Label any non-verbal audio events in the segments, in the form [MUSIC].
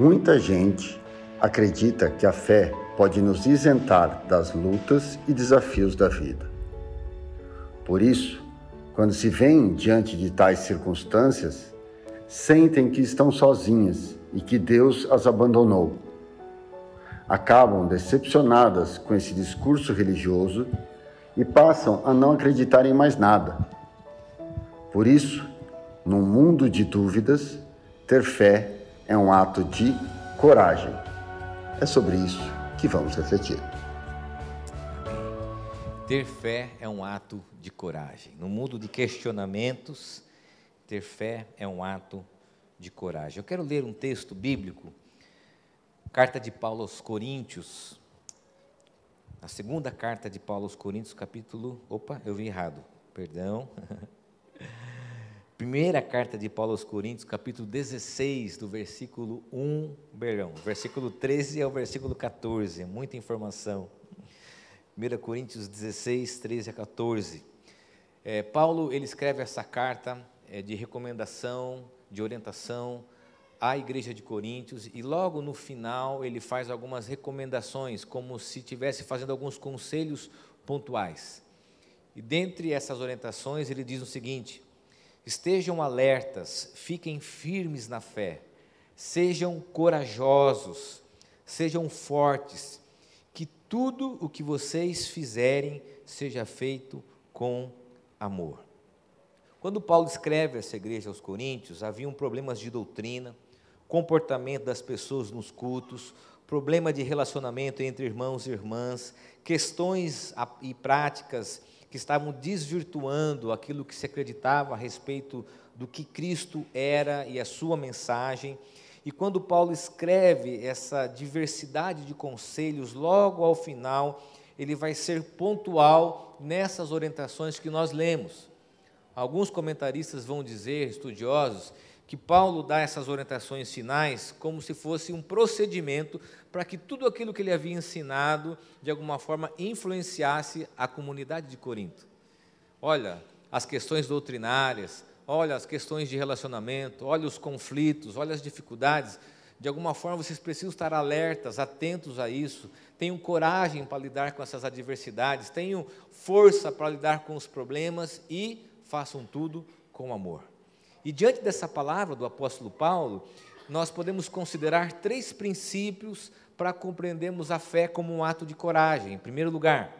Muita gente acredita que a fé pode nos isentar das lutas e desafios da vida. Por isso, quando se vêem diante de tais circunstâncias, sentem que estão sozinhas e que Deus as abandonou. Acabam decepcionadas com esse discurso religioso e passam a não acreditar em mais nada. Por isso, num mundo de dúvidas, ter fé é um ato de coragem. É sobre isso que vamos refletir. Ter fé é um ato de coragem. No mundo de questionamentos, ter fé é um ato de coragem. Eu quero ler um texto bíblico, carta de Paulo aos Coríntios, a segunda carta de Paulo aos Coríntios, capítulo. Opa, eu vi errado, perdão. [LAUGHS] Primeira carta de Paulo aos Coríntios, capítulo 16, do versículo 1, perdão, versículo 13 ao versículo 14, muita informação. 1 Coríntios 16, 13 a 14. É, Paulo, ele escreve essa carta é, de recomendação, de orientação à igreja de Coríntios e logo no final ele faz algumas recomendações, como se estivesse fazendo alguns conselhos pontuais. E dentre essas orientações ele diz o seguinte: Estejam alertas, fiquem firmes na fé, sejam corajosos, sejam fortes, que tudo o que vocês fizerem seja feito com amor. Quando Paulo escreve essa igreja aos Coríntios, haviam problemas de doutrina, comportamento das pessoas nos cultos, problema de relacionamento entre irmãos e irmãs, questões e práticas que estavam desvirtuando aquilo que se acreditava a respeito do que Cristo era e a sua mensagem. E quando Paulo escreve essa diversidade de conselhos, logo ao final, ele vai ser pontual nessas orientações que nós lemos. Alguns comentaristas vão dizer, estudiosos, que Paulo dá essas orientações finais como se fosse um procedimento para que tudo aquilo que ele havia ensinado, de alguma forma, influenciasse a comunidade de Corinto. Olha, as questões doutrinárias, olha as questões de relacionamento, olha os conflitos, olha as dificuldades. De alguma forma, vocês precisam estar alertas, atentos a isso. Tenham coragem para lidar com essas adversidades, tenham força para lidar com os problemas e façam tudo com amor. E diante dessa palavra do apóstolo Paulo, nós podemos considerar três princípios para compreendermos a fé como um ato de coragem. Em primeiro lugar,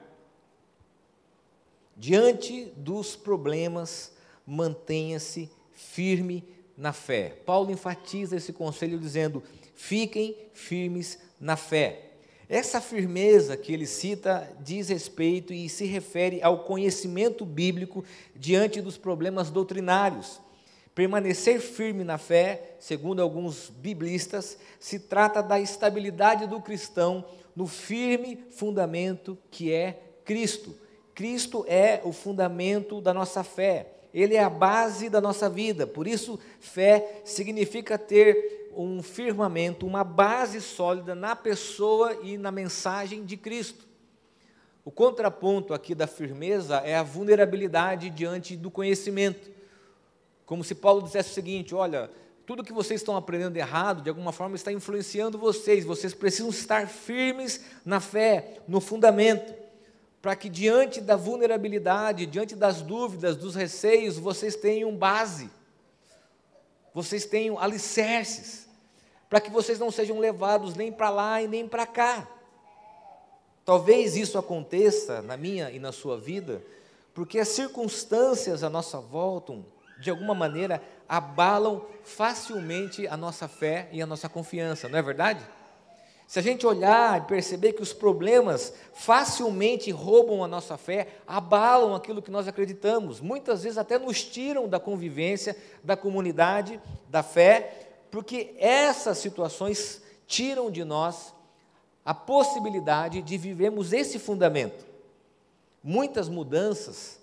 diante dos problemas, mantenha-se firme na fé. Paulo enfatiza esse conselho dizendo: fiquem firmes na fé. Essa firmeza que ele cita diz respeito e se refere ao conhecimento bíblico diante dos problemas doutrinários. Permanecer firme na fé, segundo alguns biblistas, se trata da estabilidade do cristão no firme fundamento que é Cristo. Cristo é o fundamento da nossa fé, ele é a base da nossa vida. Por isso, fé significa ter um firmamento, uma base sólida na pessoa e na mensagem de Cristo. O contraponto aqui da firmeza é a vulnerabilidade diante do conhecimento. Como se Paulo dissesse o seguinte: olha, tudo que vocês estão aprendendo errado, de alguma forma, está influenciando vocês. Vocês precisam estar firmes na fé, no fundamento, para que diante da vulnerabilidade, diante das dúvidas, dos receios, vocês tenham base, vocês tenham alicerces, para que vocês não sejam levados nem para lá e nem para cá. Talvez isso aconteça na minha e na sua vida, porque as circunstâncias à nossa volta de alguma maneira, abalam facilmente a nossa fé e a nossa confiança, não é verdade? Se a gente olhar e perceber que os problemas facilmente roubam a nossa fé, abalam aquilo que nós acreditamos, muitas vezes até nos tiram da convivência, da comunidade, da fé, porque essas situações tiram de nós a possibilidade de vivermos esse fundamento. Muitas mudanças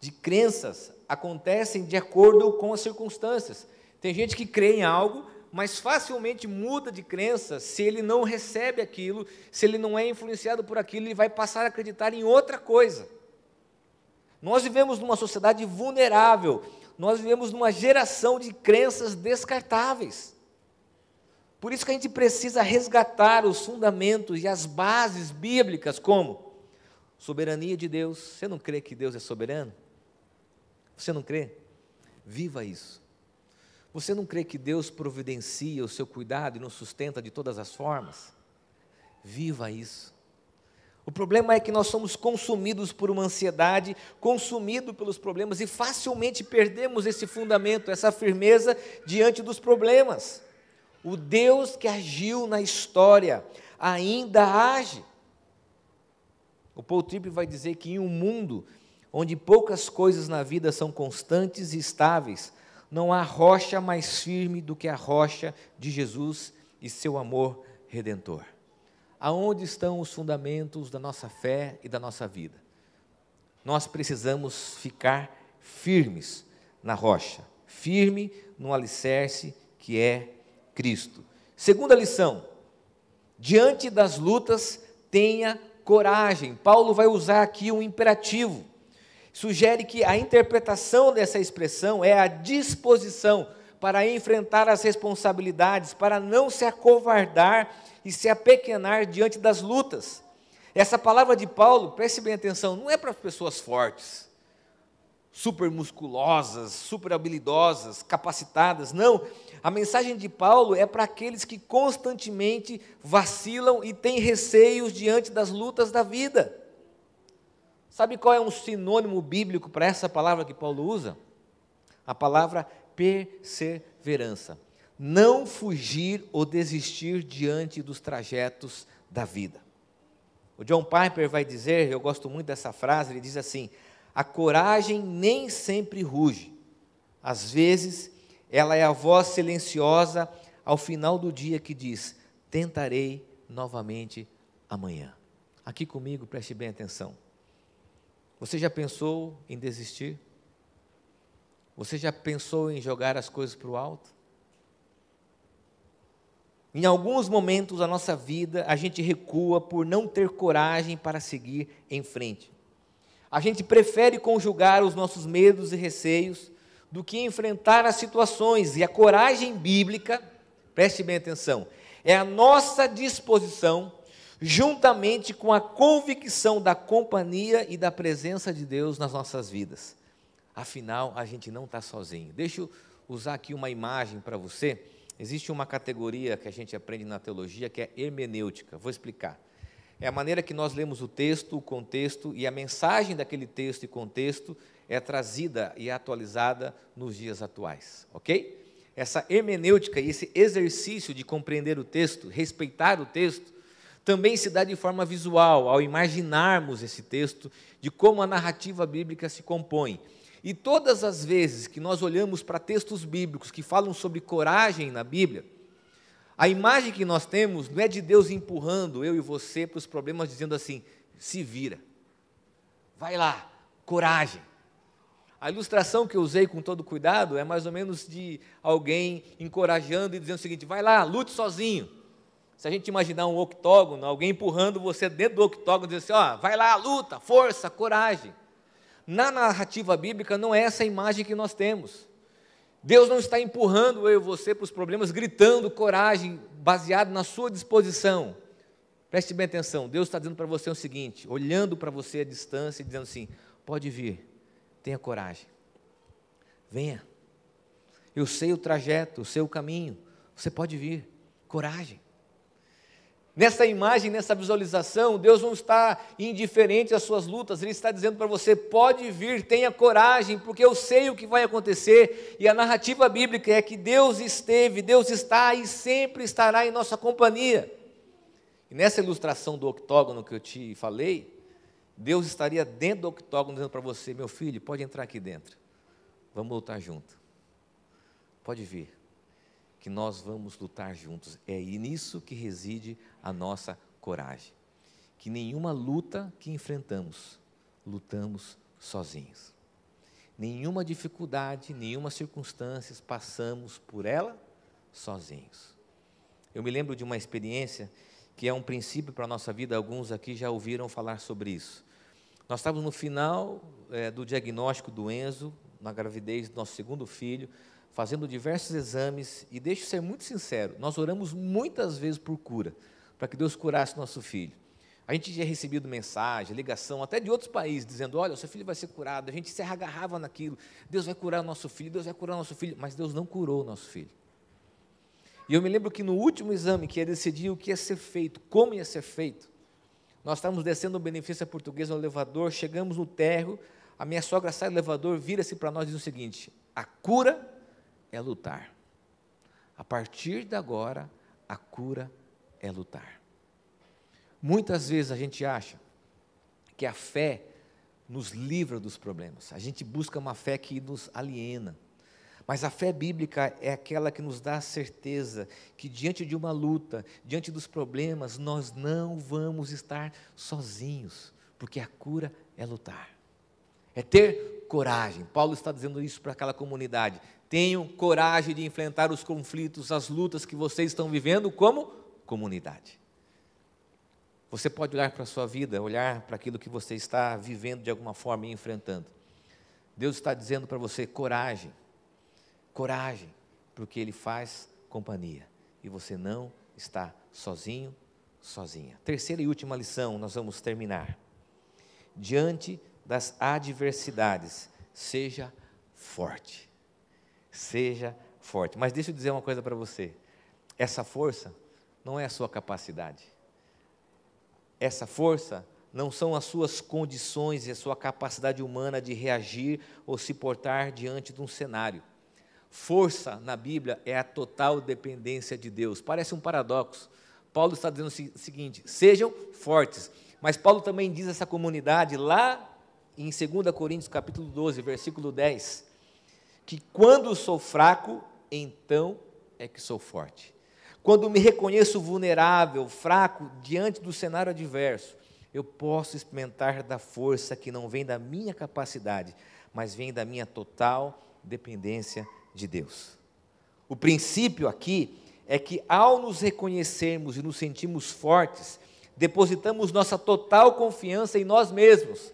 de crenças acontecem de acordo com as circunstâncias. Tem gente que crê em algo, mas facilmente muda de crença se ele não recebe aquilo, se ele não é influenciado por aquilo, ele vai passar a acreditar em outra coisa. Nós vivemos numa sociedade vulnerável, nós vivemos numa geração de crenças descartáveis. Por isso que a gente precisa resgatar os fundamentos e as bases bíblicas, como soberania de Deus. Você não crê que Deus é soberano? Você não crê? Viva isso. Você não crê que Deus providencia o seu cuidado e nos sustenta de todas as formas? Viva isso. O problema é que nós somos consumidos por uma ansiedade, consumidos pelos problemas e facilmente perdemos esse fundamento, essa firmeza diante dos problemas. O Deus que agiu na história ainda age. O Paul Tripp vai dizer que em um mundo onde poucas coisas na vida são constantes e estáveis, não há rocha mais firme do que a rocha de Jesus e seu amor redentor. Aonde estão os fundamentos da nossa fé e da nossa vida? Nós precisamos ficar firmes na rocha, firme no alicerce que é Cristo. Segunda lição: diante das lutas, tenha coragem. Paulo vai usar aqui um imperativo. Sugere que a interpretação dessa expressão é a disposição para enfrentar as responsabilidades, para não se acovardar e se apequenar diante das lutas. Essa palavra de Paulo, preste bem atenção, não é para pessoas fortes super musculosas, super habilidosas, capacitadas. Não. A mensagem de Paulo é para aqueles que constantemente vacilam e têm receios diante das lutas da vida. Sabe qual é um sinônimo bíblico para essa palavra que Paulo usa? A palavra perseverança. Não fugir ou desistir diante dos trajetos da vida. O John Piper vai dizer, eu gosto muito dessa frase, ele diz assim: a coragem nem sempre ruge. Às vezes, ela é a voz silenciosa ao final do dia que diz: Tentarei novamente amanhã. Aqui comigo, preste bem atenção. Você já pensou em desistir? Você já pensou em jogar as coisas para o alto? Em alguns momentos da nossa vida, a gente recua por não ter coragem para seguir em frente. A gente prefere conjugar os nossos medos e receios do que enfrentar as situações. E a coragem bíblica, preste bem atenção, é a nossa disposição, juntamente com a convicção da companhia e da presença de Deus nas nossas vidas. Afinal, a gente não está sozinho. Deixa eu usar aqui uma imagem para você. Existe uma categoria que a gente aprende na teologia que é hermenêutica. Vou explicar é a maneira que nós lemos o texto, o contexto e a mensagem daquele texto e contexto é trazida e atualizada nos dias atuais, ok? Essa hermenêutica e esse exercício de compreender o texto, respeitar o texto, também se dá de forma visual, ao imaginarmos esse texto, de como a narrativa bíblica se compõe. E todas as vezes que nós olhamos para textos bíblicos que falam sobre coragem na Bíblia, a imagem que nós temos não é de Deus empurrando eu e você para os problemas, dizendo assim: se vira, vai lá, coragem. A ilustração que eu usei com todo cuidado é mais ou menos de alguém encorajando e dizendo o seguinte: vai lá, lute sozinho. Se a gente imaginar um octógono, alguém empurrando você dentro do octógono, dizendo assim: ó, vai lá, luta, força, coragem. Na narrativa bíblica não é essa a imagem que nós temos. Deus não está empurrando eu e você para os problemas, gritando coragem, baseado na sua disposição. Preste bem atenção, Deus está dizendo para você o seguinte, olhando para você à distância e dizendo assim: pode vir, tenha coragem, venha. Eu sei o trajeto, eu sei o caminho, você pode vir, coragem. Nessa imagem, nessa visualização, Deus não está indiferente às suas lutas, Ele está dizendo para você: pode vir, tenha coragem, porque eu sei o que vai acontecer. E a narrativa bíblica é que Deus esteve, Deus está e sempre estará em nossa companhia. E nessa ilustração do octógono que eu te falei, Deus estaria dentro do octógono dizendo para você: meu filho, pode entrar aqui dentro, vamos lutar junto, pode vir que nós vamos lutar juntos. É nisso que reside a nossa coragem. Que nenhuma luta que enfrentamos, lutamos sozinhos. Nenhuma dificuldade, nenhuma circunstância, passamos por ela sozinhos. Eu me lembro de uma experiência que é um princípio para a nossa vida, alguns aqui já ouviram falar sobre isso. Nós estávamos no final é, do diagnóstico do Enzo, na gravidez do nosso segundo filho, fazendo diversos exames, e deixo ser muito sincero, nós oramos muitas vezes por cura, para que Deus curasse nosso filho. A gente tinha recebido mensagem, ligação, até de outros países, dizendo: olha, o seu filho vai ser curado. A gente se agarrava naquilo. Deus vai curar o nosso filho, Deus vai curar o nosso filho. Mas Deus não curou o nosso filho. E eu me lembro que no último exame, que ia decidir o que ia ser feito, como ia ser feito, nós estávamos descendo o benefício portuguesa no elevador, chegamos no térreo, a minha sogra sai do elevador, vira-se para nós e diz o seguinte: a cura é lutar. A partir de agora, a cura é lutar. Muitas vezes a gente acha que a fé nos livra dos problemas. A gente busca uma fé que nos aliena. Mas a fé bíblica é aquela que nos dá a certeza que diante de uma luta, diante dos problemas, nós não vamos estar sozinhos, porque a cura é lutar. É ter coragem. Paulo está dizendo isso para aquela comunidade. Tenham coragem de enfrentar os conflitos, as lutas que vocês estão vivendo como comunidade. Você pode olhar para a sua vida, olhar para aquilo que você está vivendo de alguma forma e enfrentando. Deus está dizendo para você: coragem, coragem, porque Ele faz companhia e você não está sozinho, sozinha. Terceira e última lição, nós vamos terminar. Diante das adversidades, seja forte. Seja forte. Mas deixa eu dizer uma coisa para você: essa força não é a sua capacidade essa força não são as suas condições e a sua capacidade humana de reagir ou se portar diante de um cenário. Força na Bíblia é a total dependência de Deus. Parece um paradoxo. Paulo está dizendo o seguinte: sejam fortes. Mas Paulo também diz a essa comunidade lá em 2 Coríntios capítulo 12, versículo 10, que quando sou fraco, então é que sou forte. Quando me reconheço vulnerável, fraco, diante do cenário adverso, eu posso experimentar da força que não vem da minha capacidade, mas vem da minha total dependência de Deus. O princípio aqui é que ao nos reconhecermos e nos sentirmos fortes, depositamos nossa total confiança em nós mesmos.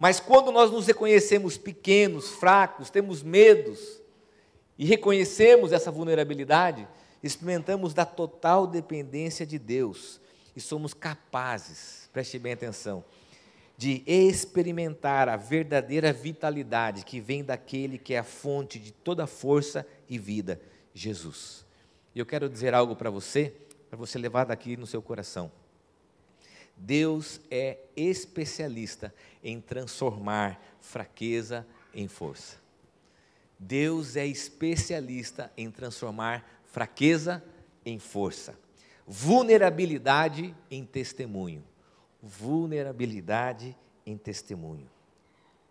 Mas quando nós nos reconhecemos pequenos, fracos, temos medos e reconhecemos essa vulnerabilidade, experimentamos da total dependência de Deus e somos capazes, preste bem atenção, de experimentar a verdadeira vitalidade que vem daquele que é a fonte de toda força e vida, Jesus. E eu quero dizer algo para você, para você levar daqui no seu coração. Deus é especialista em transformar fraqueza em força. Deus é especialista em transformar fraqueza em força, vulnerabilidade em testemunho. Vulnerabilidade em testemunho.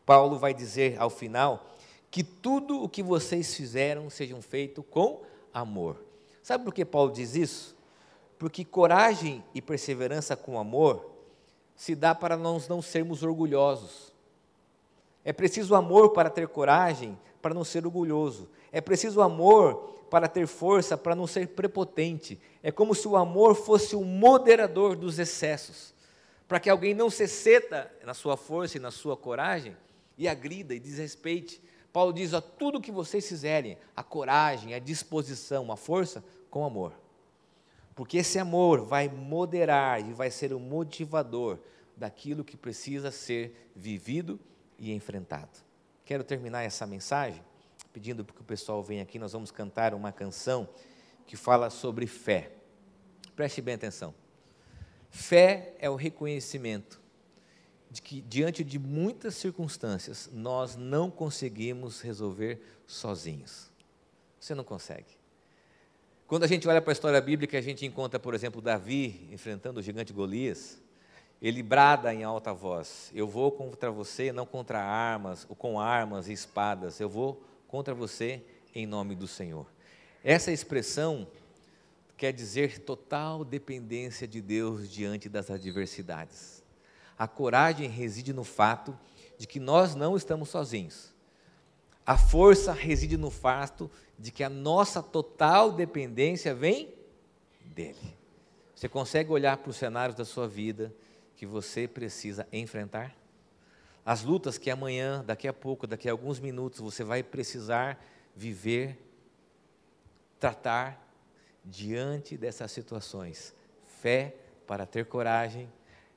Paulo vai dizer ao final que tudo o que vocês fizeram sejam feito com amor. Sabe por que Paulo diz isso? Porque coragem e perseverança com amor se dá para nós não sermos orgulhosos. É preciso amor para ter coragem, para não ser orgulhoso. É preciso amor para ter força, para não ser prepotente. É como se o amor fosse o moderador dos excessos, para que alguém não se exceda na sua força e na sua coragem e agrida e desrespeite. Paulo diz: a tudo que vocês fizerem, a coragem, a disposição, a força, com amor. Porque esse amor vai moderar e vai ser o motivador daquilo que precisa ser vivido e enfrentado. Quero terminar essa mensagem pedindo que o pessoal venha aqui, nós vamos cantar uma canção que fala sobre fé. Preste bem atenção. Fé é o reconhecimento de que, diante de muitas circunstâncias, nós não conseguimos resolver sozinhos. Você não consegue. Quando a gente olha para a história bíblica, a gente encontra, por exemplo, Davi enfrentando o gigante Golias. Ele brada em alta voz: Eu vou contra você, não contra armas, ou com armas e espadas. Eu vou contra você em nome do Senhor. Essa expressão quer dizer total dependência de Deus diante das adversidades. A coragem reside no fato de que nós não estamos sozinhos. A força reside no fato de que a nossa total dependência vem dele. Você consegue olhar para os cenários da sua vida que você precisa enfrentar? as lutas que amanhã, daqui a pouco, daqui a alguns minutos, você vai precisar viver, tratar diante dessas situações. Fé para ter coragem,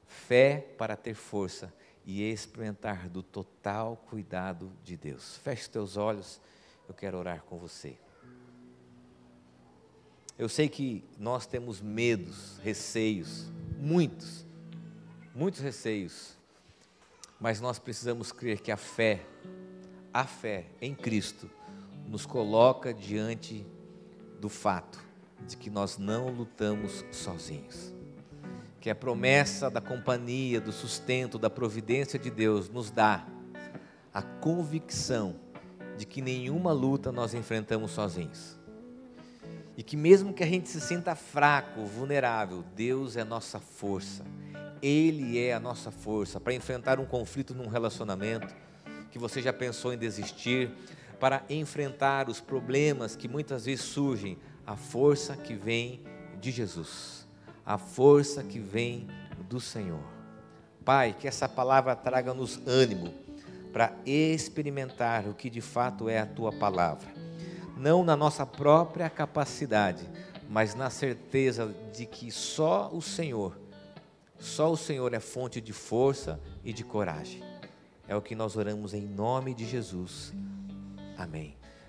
fé para ter força e experimentar do total cuidado de Deus. Feche teus olhos, eu quero orar com você. Eu sei que nós temos medos, receios, muitos, muitos receios, mas nós precisamos crer que a fé, a fé em Cristo, nos coloca diante do fato de que nós não lutamos sozinhos. Que a promessa da companhia, do sustento, da providência de Deus nos dá a convicção de que nenhuma luta nós enfrentamos sozinhos. E que mesmo que a gente se sinta fraco, vulnerável, Deus é nossa força. Ele é a nossa força para enfrentar um conflito num relacionamento que você já pensou em desistir, para enfrentar os problemas que muitas vezes surgem, a força que vem de Jesus, a força que vem do Senhor. Pai, que essa palavra traga-nos ânimo para experimentar o que de fato é a tua palavra, não na nossa própria capacidade, mas na certeza de que só o Senhor, só o Senhor é fonte de força e de coragem. É o que nós oramos em nome de Jesus. Amém.